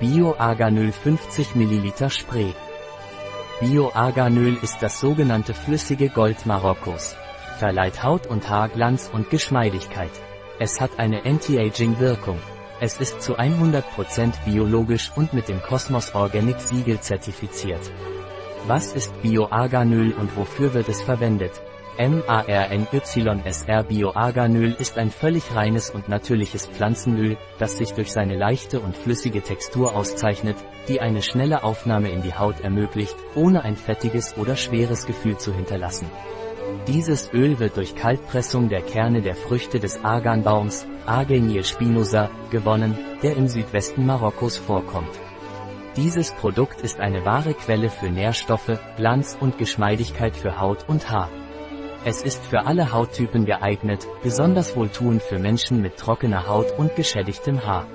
Bio-Arganöl 50 ml Spray. Bio-Arganöl ist das sogenannte flüssige Gold Marokkos. Verleiht Haut und Haar Glanz und Geschmeidigkeit. Es hat eine Anti-Aging-Wirkung. Es ist zu 100% biologisch und mit dem Cosmos Organic Siegel zertifiziert. Was ist Bio-Arganöl und wofür wird es verwendet? MARNYSR Bioarganöl ist ein völlig reines und natürliches Pflanzenöl, das sich durch seine leichte und flüssige Textur auszeichnet, die eine schnelle Aufnahme in die Haut ermöglicht, ohne ein fettiges oder schweres Gefühl zu hinterlassen. Dieses Öl wird durch Kaltpressung der Kerne der Früchte des Arganbaums, Argenier spinosa, gewonnen, der im Südwesten Marokkos vorkommt. Dieses Produkt ist eine wahre Quelle für Nährstoffe, Glanz und Geschmeidigkeit für Haut und Haar. Es ist für alle Hauttypen geeignet, besonders wohltuend für Menschen mit trockener Haut und geschädigtem Haar.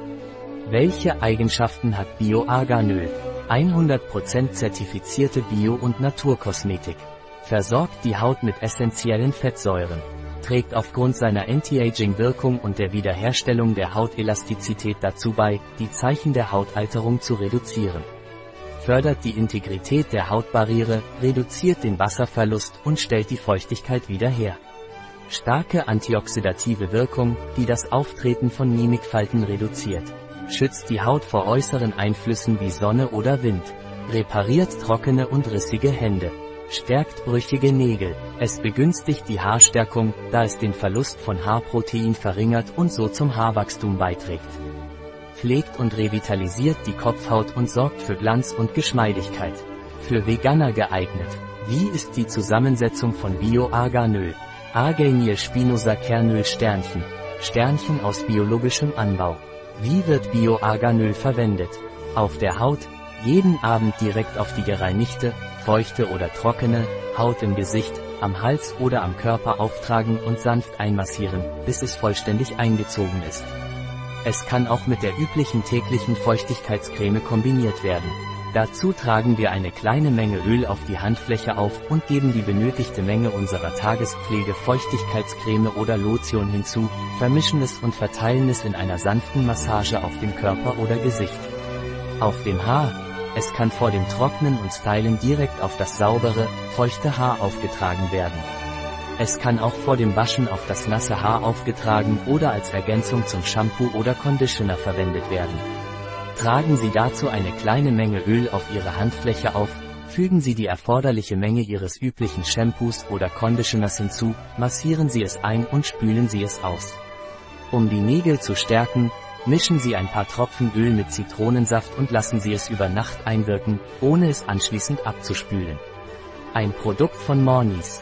Welche Eigenschaften hat Bio-Arganöl? 100% zertifizierte Bio- und Naturkosmetik. Versorgt die Haut mit essentiellen Fettsäuren. Trägt aufgrund seiner Anti-Aging-Wirkung und der Wiederherstellung der Hautelastizität dazu bei, die Zeichen der Hautalterung zu reduzieren fördert die Integrität der Hautbarriere, reduziert den Wasserverlust und stellt die Feuchtigkeit wieder her. Starke antioxidative Wirkung, die das Auftreten von Mimikfalten reduziert. Schützt die Haut vor äußeren Einflüssen wie Sonne oder Wind. Repariert trockene und rissige Hände. Stärkt brüchige Nägel. Es begünstigt die Haarstärkung, da es den Verlust von Haarprotein verringert und so zum Haarwachstum beiträgt pflegt und revitalisiert die Kopfhaut und sorgt für Glanz und Geschmeidigkeit. Für Veganer geeignet. Wie ist die Zusammensetzung von Bio-Arganöl? Arganier spinosa Kernöl Sternchen. Sternchen aus biologischem Anbau. Wie wird Bio-Arganöl verwendet? Auf der Haut, jeden Abend direkt auf die gereinigte, feuchte oder trockene Haut im Gesicht, am Hals oder am Körper auftragen und sanft einmassieren, bis es vollständig eingezogen ist. Es kann auch mit der üblichen täglichen Feuchtigkeitscreme kombiniert werden. Dazu tragen wir eine kleine Menge Öl auf die Handfläche auf und geben die benötigte Menge unserer Tagespflege Feuchtigkeitscreme oder Lotion hinzu, vermischen es und verteilen es in einer sanften Massage auf dem Körper oder Gesicht. Auf dem Haar. Es kann vor dem Trocknen und Stylen direkt auf das saubere, feuchte Haar aufgetragen werden. Es kann auch vor dem Waschen auf das nasse Haar aufgetragen oder als Ergänzung zum Shampoo oder Conditioner verwendet werden. Tragen Sie dazu eine kleine Menge Öl auf Ihre Handfläche auf, fügen Sie die erforderliche Menge Ihres üblichen Shampoos oder Conditioners hinzu, massieren Sie es ein und spülen Sie es aus. Um die Nägel zu stärken, mischen Sie ein paar Tropfen Öl mit Zitronensaft und lassen Sie es über Nacht einwirken, ohne es anschließend abzuspülen. Ein Produkt von Mornis.